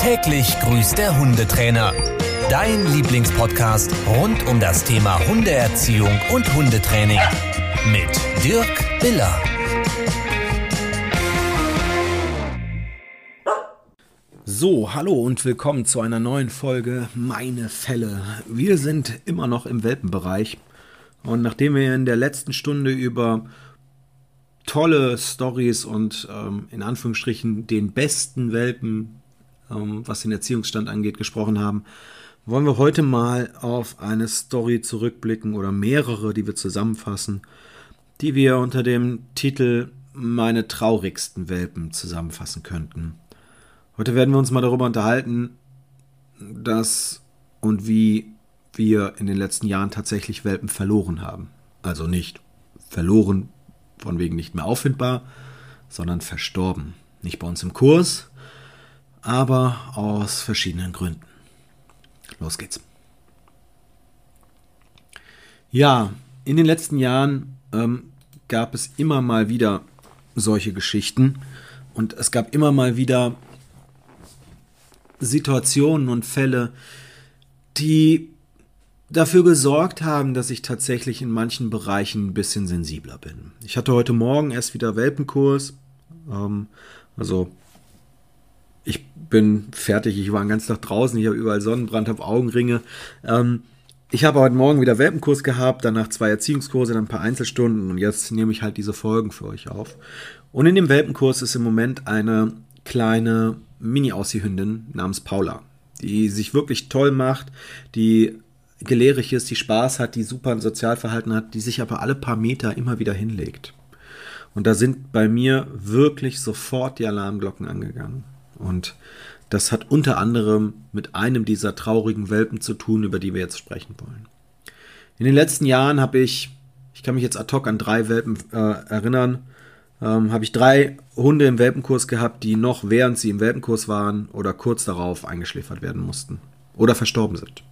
Täglich grüßt der Hundetrainer. Dein Lieblingspodcast rund um das Thema Hundeerziehung und Hundetraining. Mit Dirk Biller. So, hallo und willkommen zu einer neuen Folge Meine Fälle. Wir sind immer noch im Welpenbereich. Und nachdem wir in der letzten Stunde über tolle Stories und ähm, in Anführungsstrichen den besten Welpen, ähm, was den Erziehungsstand angeht, gesprochen haben, wollen wir heute mal auf eine Story zurückblicken oder mehrere, die wir zusammenfassen, die wir unter dem Titel Meine traurigsten Welpen zusammenfassen könnten. Heute werden wir uns mal darüber unterhalten, dass und wie wir in den letzten Jahren tatsächlich Welpen verloren haben. Also nicht verloren von wegen nicht mehr auffindbar, sondern verstorben. Nicht bei uns im Kurs, aber aus verschiedenen Gründen. Los geht's. Ja, in den letzten Jahren ähm, gab es immer mal wieder solche Geschichten und es gab immer mal wieder Situationen und Fälle, die dafür gesorgt haben, dass ich tatsächlich in manchen Bereichen ein bisschen sensibler bin. Ich hatte heute Morgen erst wieder Welpenkurs. Ähm, also bin fertig, ich war den ganzen Tag draußen, ich habe überall Sonnenbrand, habe Augenringe. Ähm, ich habe heute Morgen wieder Welpenkurs gehabt, danach zwei Erziehungskurse, dann ein paar Einzelstunden und jetzt nehme ich halt diese Folgen für euch auf. Und in dem Welpenkurs ist im Moment eine kleine Mini-Aussie-Hündin namens Paula, die sich wirklich toll macht, die gelehrig ist, die Spaß hat, die super ein Sozialverhalten hat, die sich aber alle paar Meter immer wieder hinlegt. Und da sind bei mir wirklich sofort die Alarmglocken angegangen. Und das hat unter anderem mit einem dieser traurigen Welpen zu tun, über die wir jetzt sprechen wollen. In den letzten Jahren habe ich, ich kann mich jetzt ad hoc an drei Welpen äh, erinnern, ähm, habe ich drei Hunde im Welpenkurs gehabt, die noch während sie im Welpenkurs waren oder kurz darauf eingeschläfert werden mussten oder verstorben sind.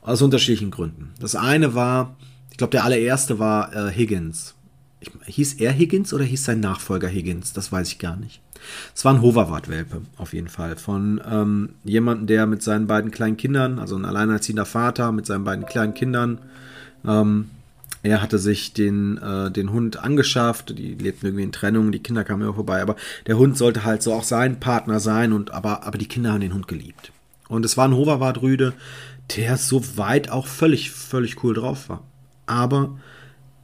Aus unterschiedlichen Gründen. Das eine war, ich glaube, der allererste war äh, Higgins. Ich, hieß er Higgins oder hieß sein Nachfolger Higgins? Das weiß ich gar nicht. Es war ein Hoverwart-Welpe, auf jeden Fall. Von ähm, jemandem, der mit seinen beiden kleinen Kindern, also ein alleinerziehender Vater mit seinen beiden kleinen Kindern, ähm, er hatte sich den, äh, den Hund angeschafft, die lebten irgendwie in Trennung, die Kinder kamen ja vorbei, aber der Hund sollte halt so auch sein Partner sein, und aber, aber die Kinder haben den Hund geliebt. Und es war ein Hoverwart-Rüde, der soweit auch völlig, völlig cool drauf war. Aber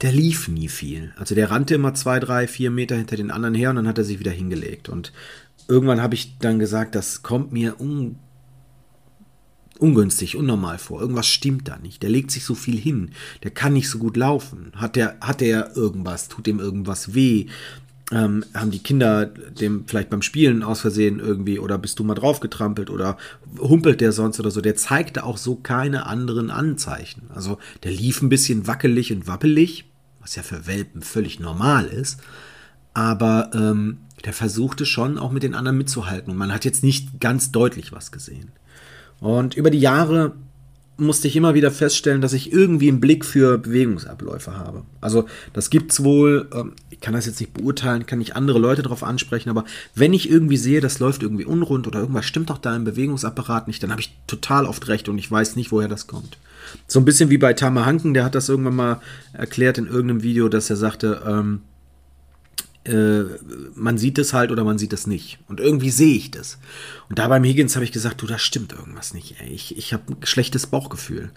der lief nie viel. Also der rannte immer zwei, drei, vier Meter hinter den anderen her und dann hat er sich wieder hingelegt. Und irgendwann habe ich dann gesagt, das kommt mir un ungünstig, unnormal vor. Irgendwas stimmt da nicht. Der legt sich so viel hin. Der kann nicht so gut laufen. Hat der, hat der irgendwas? Tut dem irgendwas weh? ähm, haben die Kinder dem vielleicht beim Spielen aus Versehen irgendwie oder bist du mal draufgetrampelt oder humpelt der sonst oder so. Der zeigte auch so keine anderen Anzeichen. Also der lief ein bisschen wackelig und wappelig, was ja für Welpen völlig normal ist. Aber ähm, der versuchte schon auch mit den anderen mitzuhalten und man hat jetzt nicht ganz deutlich was gesehen. Und über die Jahre musste ich immer wieder feststellen, dass ich irgendwie einen Blick für Bewegungsabläufe habe. Also das gibt's wohl, ähm, ich kann das jetzt nicht beurteilen, kann nicht andere Leute darauf ansprechen, aber wenn ich irgendwie sehe, das läuft irgendwie unrund oder irgendwas stimmt doch da im Bewegungsapparat nicht, dann habe ich total oft recht und ich weiß nicht, woher das kommt. So ein bisschen wie bei Tama Hanken, der hat das irgendwann mal erklärt in irgendeinem Video, dass er sagte, ähm, äh, man sieht es halt oder man sieht es nicht. Und irgendwie sehe ich das. Und da beim Higgins habe ich gesagt, du, da stimmt irgendwas nicht. Ey. Ich, ich habe ein schlechtes Bauchgefühl.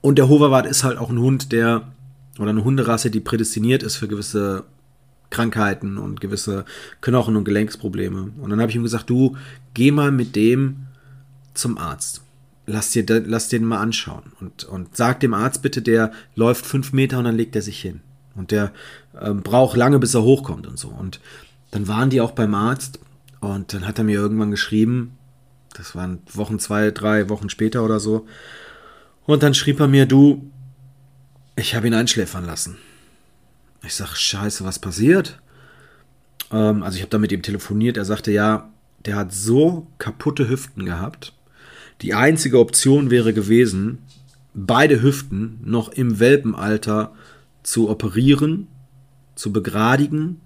Und der Hoverwart ist halt auch ein Hund, der, oder eine Hunderasse, die prädestiniert ist für gewisse Krankheiten und gewisse Knochen- und Gelenksprobleme. Und dann habe ich ihm gesagt, du, geh mal mit dem zum Arzt. Lass, dir, lass den mal anschauen. Und, und sag dem Arzt bitte, der läuft fünf Meter und dann legt er sich hin. Und der ähm, braucht lange, bis er hochkommt und so. Und dann waren die auch beim Arzt und dann hat er mir irgendwann geschrieben, das waren Wochen, zwei, drei Wochen später oder so. Und dann schrieb er mir, du, ich habe ihn einschläfern lassen. Ich sag, scheiße, was passiert? Ähm, also ich habe da mit ihm telefoniert. Er sagte, ja, der hat so kaputte Hüften gehabt. Die einzige Option wäre gewesen, beide Hüften noch im Welpenalter zu operieren, zu begradigen,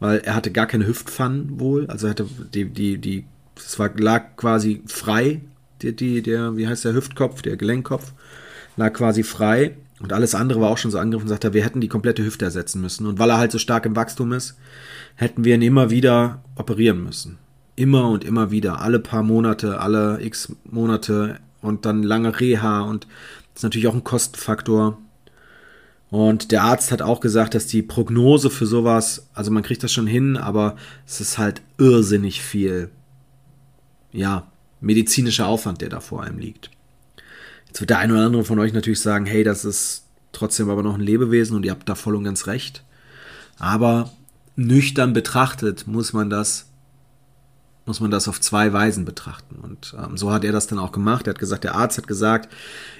weil er hatte gar keine Hüftpfannen wohl, also er hatte die, die, die es war, lag quasi frei, die, die, der, wie heißt der Hüftkopf, der Gelenkkopf, lag quasi frei und alles andere war auch schon so angegriffen und sagte, wir hätten die komplette Hüfte ersetzen müssen. Und weil er halt so stark im Wachstum ist, hätten wir ihn immer wieder operieren müssen. Immer und immer wieder, alle paar Monate, alle x Monate und dann lange Reha und das ist natürlich auch ein Kostenfaktor. Und der Arzt hat auch gesagt, dass die Prognose für sowas, also man kriegt das schon hin, aber es ist halt irrsinnig viel, ja, medizinischer Aufwand, der da vor einem liegt. Jetzt wird der eine oder andere von euch natürlich sagen, hey, das ist trotzdem aber noch ein Lebewesen und ihr habt da voll und ganz recht. Aber nüchtern betrachtet muss man das muss man das auf zwei Weisen betrachten. Und ähm, so hat er das dann auch gemacht. Er hat gesagt, der Arzt hat gesagt,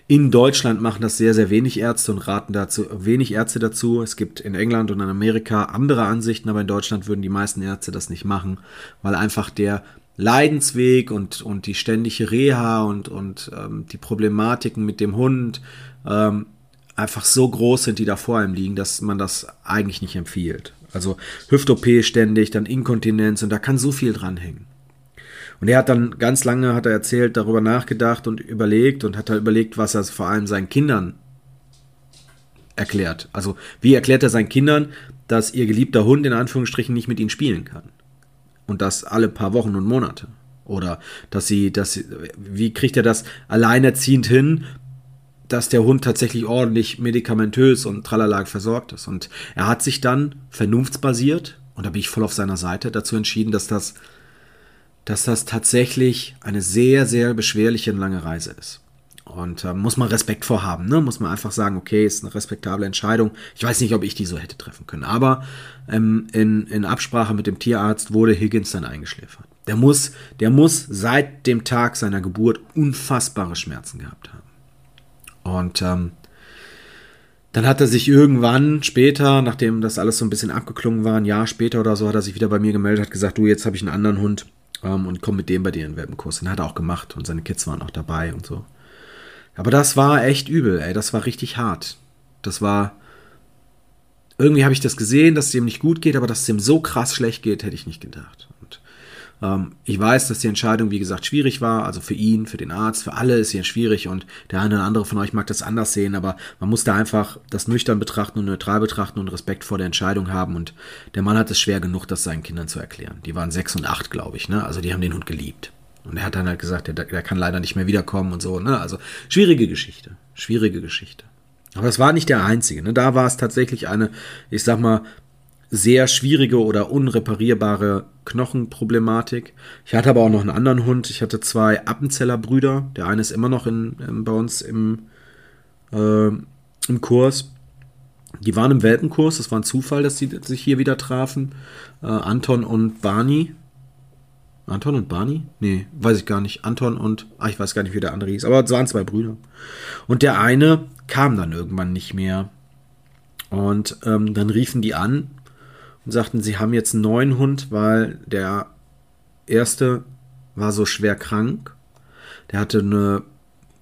in Deutschland machen das sehr, sehr wenig Ärzte und raten dazu wenig Ärzte dazu. Es gibt in England und in Amerika andere Ansichten, aber in Deutschland würden die meisten Ärzte das nicht machen, weil einfach der Leidensweg und, und die ständige Reha und, und ähm, die Problematiken mit dem Hund ähm, einfach so groß sind, die da vor ihm liegen, dass man das eigentlich nicht empfiehlt. Also Hüft-OP ständig, dann Inkontinenz und da kann so viel dranhängen. Und er hat dann ganz lange, hat er erzählt, darüber nachgedacht und überlegt und hat halt überlegt, was er vor allem seinen Kindern erklärt. Also wie erklärt er seinen Kindern, dass ihr geliebter Hund in Anführungsstrichen nicht mit ihnen spielen kann? Und das alle paar Wochen und Monate. Oder dass sie, dass sie, wie kriegt er das alleinerziehend hin, dass der Hund tatsächlich ordentlich medikamentös und tralala versorgt ist. Und er hat sich dann vernunftsbasiert, und da bin ich voll auf seiner Seite, dazu entschieden, dass das, dass das tatsächlich eine sehr, sehr beschwerliche und lange Reise ist. Und äh, muss man Respekt vorhaben, ne? Muss man einfach sagen, okay, ist eine respektable Entscheidung. Ich weiß nicht, ob ich die so hätte treffen können. Aber ähm, in, in Absprache mit dem Tierarzt wurde Higgins dann eingeschläfert. Der muss, der muss seit dem Tag seiner Geburt unfassbare Schmerzen gehabt haben. Und ähm, dann hat er sich irgendwann später, nachdem das alles so ein bisschen abgeklungen war, ein Jahr später oder so, hat er sich wieder bei mir gemeldet, hat gesagt, du, jetzt habe ich einen anderen Hund ähm, und komm mit dem bei dir in den Welpenkurs. Den hat er auch gemacht und seine Kids waren auch dabei und so. Aber das war echt übel, ey. Das war richtig hart. Das war. Irgendwie habe ich das gesehen, dass es dem nicht gut geht, aber dass es dem so krass schlecht geht, hätte ich nicht gedacht. Und ich weiß, dass die Entscheidung, wie gesagt, schwierig war. Also für ihn, für den Arzt, für alle ist sie schwierig und der eine oder andere von euch mag das anders sehen, aber man muss da einfach das nüchtern betrachten und neutral betrachten und Respekt vor der Entscheidung haben. Und der Mann hat es schwer genug, das seinen Kindern zu erklären. Die waren sechs und acht, glaube ich, ne? Also die haben den Hund geliebt. Und er hat dann halt gesagt, der, der kann leider nicht mehr wiederkommen und so. Ne? Also schwierige Geschichte. Schwierige Geschichte. Aber es war nicht der einzige. Ne? Da war es tatsächlich eine, ich sag mal, sehr schwierige oder unreparierbare Knochenproblematik. Ich hatte aber auch noch einen anderen Hund. Ich hatte zwei Appenzeller Brüder. Der eine ist immer noch in, in bei uns im, äh, im Kurs. Die waren im Welpenkurs. Das war ein Zufall, dass sie sich hier wieder trafen. Äh, Anton und Barney. Anton und Barney? Nee, weiß ich gar nicht. Anton und, ah, ich weiß gar nicht, wie der andere hieß, aber es waren zwei Brüder. Und der eine kam dann irgendwann nicht mehr. Und ähm, dann riefen die an und sagten, sie haben jetzt einen neuen Hund, weil der erste war so schwer krank. Der hatte eine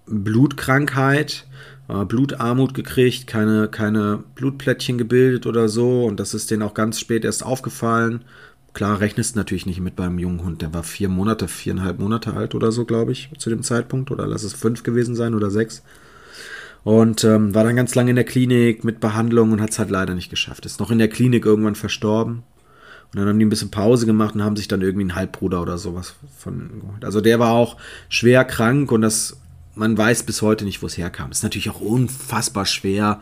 Blutkrankheit, äh, Blutarmut gekriegt, keine, keine Blutplättchen gebildet oder so. Und das ist denen auch ganz spät erst aufgefallen. Klar, rechnest natürlich nicht mit beim jungen Hund. Der war vier Monate, viereinhalb Monate alt oder so, glaube ich, zu dem Zeitpunkt. Oder lass es fünf gewesen sein oder sechs. Und ähm, war dann ganz lange in der Klinik mit Behandlung und hat es halt leider nicht geschafft. Ist noch in der Klinik irgendwann verstorben. Und dann haben die ein bisschen Pause gemacht und haben sich dann irgendwie einen Halbbruder oder sowas von geholt. Also der war auch schwer krank und das, man weiß bis heute nicht, wo es herkam. Ist natürlich auch unfassbar schwer,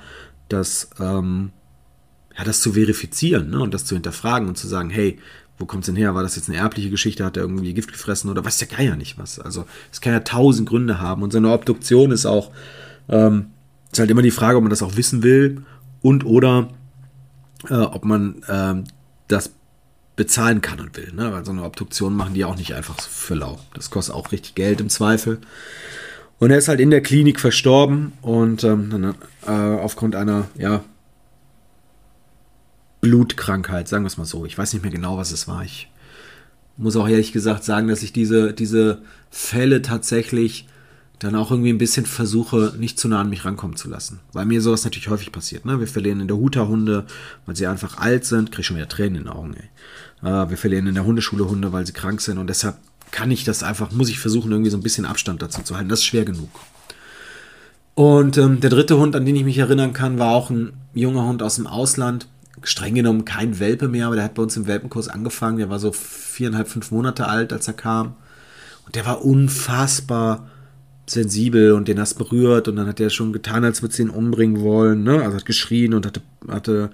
das, ähm, ja, das zu verifizieren ne? und das zu hinterfragen und zu sagen, hey, wo kommt es denn her? War das jetzt eine erbliche Geschichte? Hat er irgendwie Gift gefressen oder weiß der Geier nicht was? Also es kann ja tausend Gründe haben und so eine Obduktion ist auch, ähm, ist halt immer die Frage, ob man das auch wissen will und oder äh, ob man äh, das bezahlen kann und will. Ne? Weil so eine Obduktion machen die auch nicht einfach für lau. Das kostet auch richtig Geld im Zweifel. Und er ist halt in der Klinik verstorben und ähm, äh, aufgrund einer, ja, Blutkrankheit, sagen wir es mal so. Ich weiß nicht mehr genau, was es war. Ich muss auch ehrlich gesagt sagen, dass ich diese, diese Fälle tatsächlich dann auch irgendwie ein bisschen versuche, nicht zu nah an mich rankommen zu lassen. Weil mir sowas natürlich häufig passiert. Ne? Wir verlieren in der Huta Hunde, weil sie einfach alt sind. Kriege schon wieder Tränen in den Augen. Ey. Äh, wir verlieren in der Hundeschule Hunde, weil sie krank sind. Und deshalb kann ich das einfach, muss ich versuchen, irgendwie so ein bisschen Abstand dazu zu halten. Das ist schwer genug. Und ähm, der dritte Hund, an den ich mich erinnern kann, war auch ein junger Hund aus dem Ausland. Streng genommen kein Welpe mehr, aber der hat bei uns im Welpenkurs angefangen. Der war so viereinhalb, fünf Monate alt, als er kam. Und der war unfassbar sensibel und den hast berührt und dann hat er schon getan, als würde sie ihn umbringen wollen. Ne? Also hat geschrien und hatte, hatte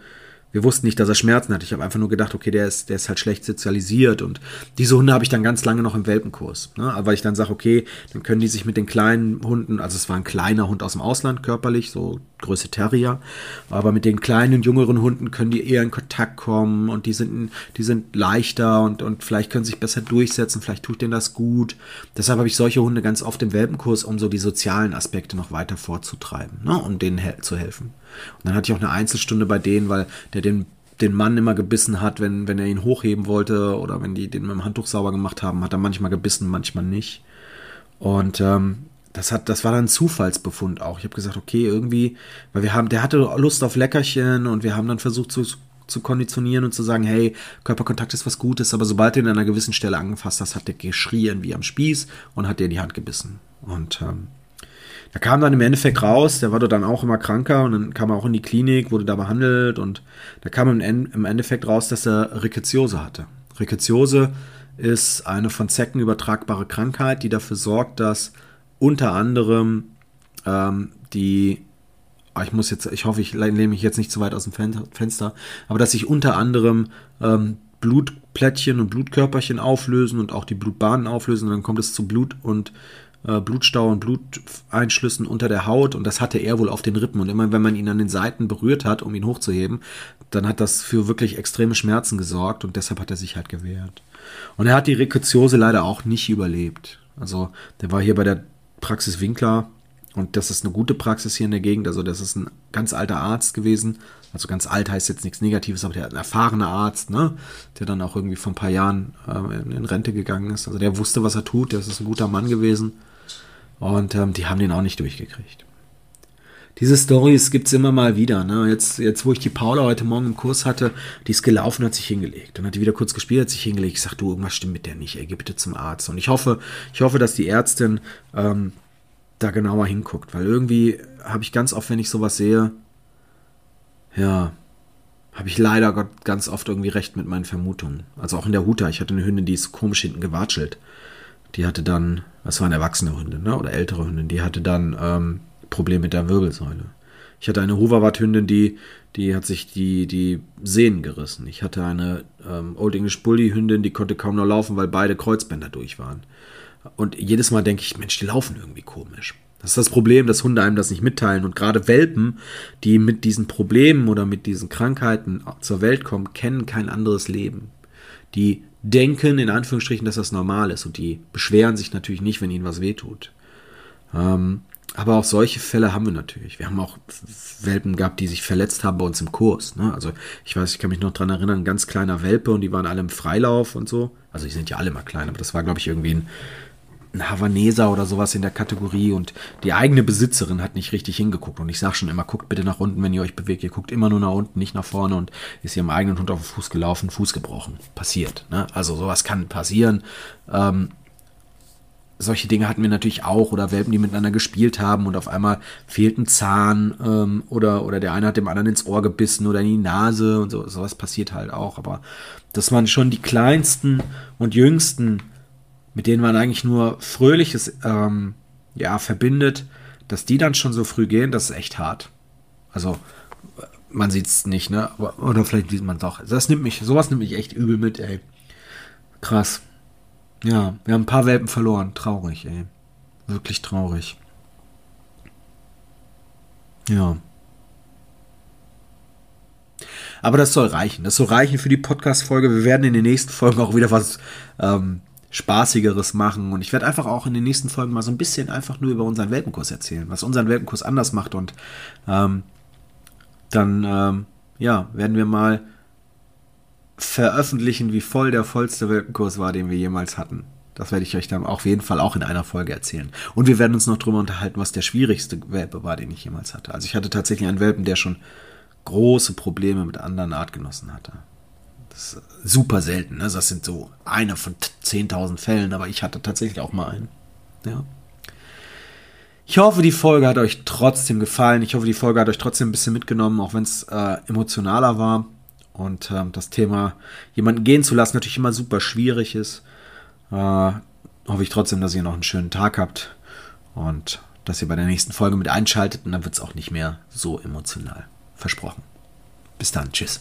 wir wussten nicht, dass er Schmerzen hat. Ich habe einfach nur gedacht, okay, der ist, der ist halt schlecht sozialisiert. Und diese Hunde habe ich dann ganz lange noch im Welpenkurs. Ne? Weil ich dann sage, okay, dann können die sich mit den kleinen Hunden, also es war ein kleiner Hund aus dem Ausland körperlich, so Größe Terrier, aber mit den kleinen, jüngeren Hunden können die eher in Kontakt kommen und die sind, die sind leichter und, und vielleicht können sich besser durchsetzen, vielleicht tut denen das gut. Deshalb habe ich solche Hunde ganz oft im Welpenkurs, um so die sozialen Aspekte noch weiter vorzutreiben, ne? um denen he zu helfen. Und dann hatte ich auch eine Einzelstunde bei denen, weil der den den Mann immer gebissen hat, wenn, wenn er ihn hochheben wollte oder wenn die den mit dem Handtuch sauber gemacht haben, hat er manchmal gebissen, manchmal nicht. Und ähm, das hat, das war dann ein Zufallsbefund auch. Ich habe gesagt, okay, irgendwie, weil wir haben, der hatte Lust auf Leckerchen und wir haben dann versucht zu, zu konditionieren und zu sagen, hey, Körperkontakt ist was Gutes, aber sobald du ihn an einer gewissen Stelle angefasst hast, hat der geschrien wie am Spieß und hat dir in die Hand gebissen. Und ähm, da kam dann im Endeffekt raus, der war dann auch immer kranker und dann kam er auch in die Klinik, wurde da behandelt und da kam im Endeffekt raus, dass er Ricketsiose hatte. Ricketsiose ist eine von Zecken übertragbare Krankheit, die dafür sorgt, dass unter anderem ähm, die, ah, ich muss jetzt, ich hoffe, ich lehne mich jetzt nicht zu weit aus dem Fenster, aber dass sich unter anderem ähm, Blutplättchen und Blutkörperchen auflösen und auch die Blutbahnen auflösen und dann kommt es zu Blut und äh, Blutstau und Bluteinschlüssen unter der Haut und das hatte er wohl auf den Rippen. Und immer wenn man ihn an den Seiten berührt hat, um ihn hochzuheben, dann hat das für wirklich extreme Schmerzen gesorgt und deshalb hat er sich halt gewehrt. Und er hat die Rekuziose leider auch nicht überlebt. Also der war hier bei der Praxis Winkler und das ist eine gute Praxis hier in der Gegend. Also das ist ein ganz alter Arzt gewesen. Also ganz alt heißt jetzt nichts Negatives, aber der ein erfahrener Arzt, ne? der dann auch irgendwie vor ein paar Jahren äh, in Rente gegangen ist. Also der wusste, was er tut. Der ist ein guter Mann gewesen. Und ähm, die haben den auch nicht durchgekriegt. Diese Stories gibt es immer mal wieder. Ne? Jetzt, jetzt, wo ich die Paula heute Morgen im Kurs hatte, die ist gelaufen, hat sich hingelegt. Dann hat die wieder kurz gespielt, hat sich hingelegt. Ich sag, du, irgendwas stimmt mit der nicht. Ey, geh bitte zum Arzt. Und ich hoffe, ich hoffe, dass die Ärztin ähm, da genauer hinguckt. Weil irgendwie habe ich ganz oft, wenn ich sowas sehe, ja, habe ich leider ganz oft irgendwie recht mit meinen Vermutungen. Also auch in der Huta. Ich hatte eine Hündin, die ist komisch hinten gewatschelt die hatte dann, das waren erwachsene Hunde, ne? oder ältere Hündin, die hatte dann ähm, Probleme mit der Wirbelsäule. Ich hatte eine Hooverwart-Hündin, die, die hat sich die, die Sehnen gerissen. Ich hatte eine ähm, Old English Bully-Hündin, die konnte kaum noch laufen, weil beide Kreuzbänder durch waren. Und jedes Mal denke ich, Mensch, die laufen irgendwie komisch. Das ist das Problem, dass Hunde einem das nicht mitteilen. Und gerade Welpen, die mit diesen Problemen oder mit diesen Krankheiten zur Welt kommen, kennen kein anderes Leben. Die denken, in Anführungsstrichen, dass das normal ist. Und die beschweren sich natürlich nicht, wenn ihnen was wehtut. Ähm, aber auch solche Fälle haben wir natürlich. Wir haben auch Welpen gehabt, die sich verletzt haben bei uns im Kurs. Ne? Also ich weiß, ich kann mich noch dran erinnern, ein ganz kleiner Welpe und die waren alle im Freilauf und so. Also die sind ja alle mal klein, aber das war, glaube ich, irgendwie ein ein Havaneser oder sowas in der Kategorie und die eigene Besitzerin hat nicht richtig hingeguckt. Und ich sage schon immer, guckt bitte nach unten, wenn ihr euch bewegt. Ihr guckt immer nur nach unten, nicht nach vorne und ist ihrem eigenen Hund auf den Fuß gelaufen, Fuß gebrochen. Passiert. Ne? Also sowas kann passieren. Ähm, solche Dinge hatten wir natürlich auch oder Welpen, die miteinander gespielt haben und auf einmal fehlt ein Zahn ähm, oder, oder der eine hat dem anderen ins Ohr gebissen oder in die Nase und so. Sowas passiert halt auch. Aber dass man schon die kleinsten und jüngsten mit denen man eigentlich nur Fröhliches ähm, ja, verbindet, dass die dann schon so früh gehen, das ist echt hart. Also, man sieht es nicht, ne? oder vielleicht sieht man es auch. Das nimmt mich, sowas nimmt mich echt übel mit, ey. Krass. Ja, wir haben ein paar Welpen verloren. Traurig, ey. Wirklich traurig. Ja. Aber das soll reichen. Das soll reichen für die Podcast-Folge. Wir werden in den nächsten Folgen auch wieder was ähm, Spaßigeres machen. Und ich werde einfach auch in den nächsten Folgen mal so ein bisschen einfach nur über unseren Welpenkurs erzählen, was unseren Welpenkurs anders macht. Und ähm, dann, ähm, ja, werden wir mal veröffentlichen, wie voll der vollste Welpenkurs war, den wir jemals hatten. Das werde ich euch dann auf jeden Fall auch in einer Folge erzählen. Und wir werden uns noch drüber unterhalten, was der schwierigste Welpe war, den ich jemals hatte. Also ich hatte tatsächlich einen Welpen, der schon große Probleme mit anderen Artgenossen hatte. Das ist super selten. Ne? Das sind so eine von 10.000 Fällen, aber ich hatte tatsächlich auch mal einen. Ja. Ich hoffe, die Folge hat euch trotzdem gefallen. Ich hoffe, die Folge hat euch trotzdem ein bisschen mitgenommen, auch wenn es äh, emotionaler war. Und äh, das Thema, jemanden gehen zu lassen, natürlich immer super schwierig ist. Äh, hoffe ich trotzdem, dass ihr noch einen schönen Tag habt und dass ihr bei der nächsten Folge mit einschaltet und dann wird es auch nicht mehr so emotional. Versprochen. Bis dann. Tschüss.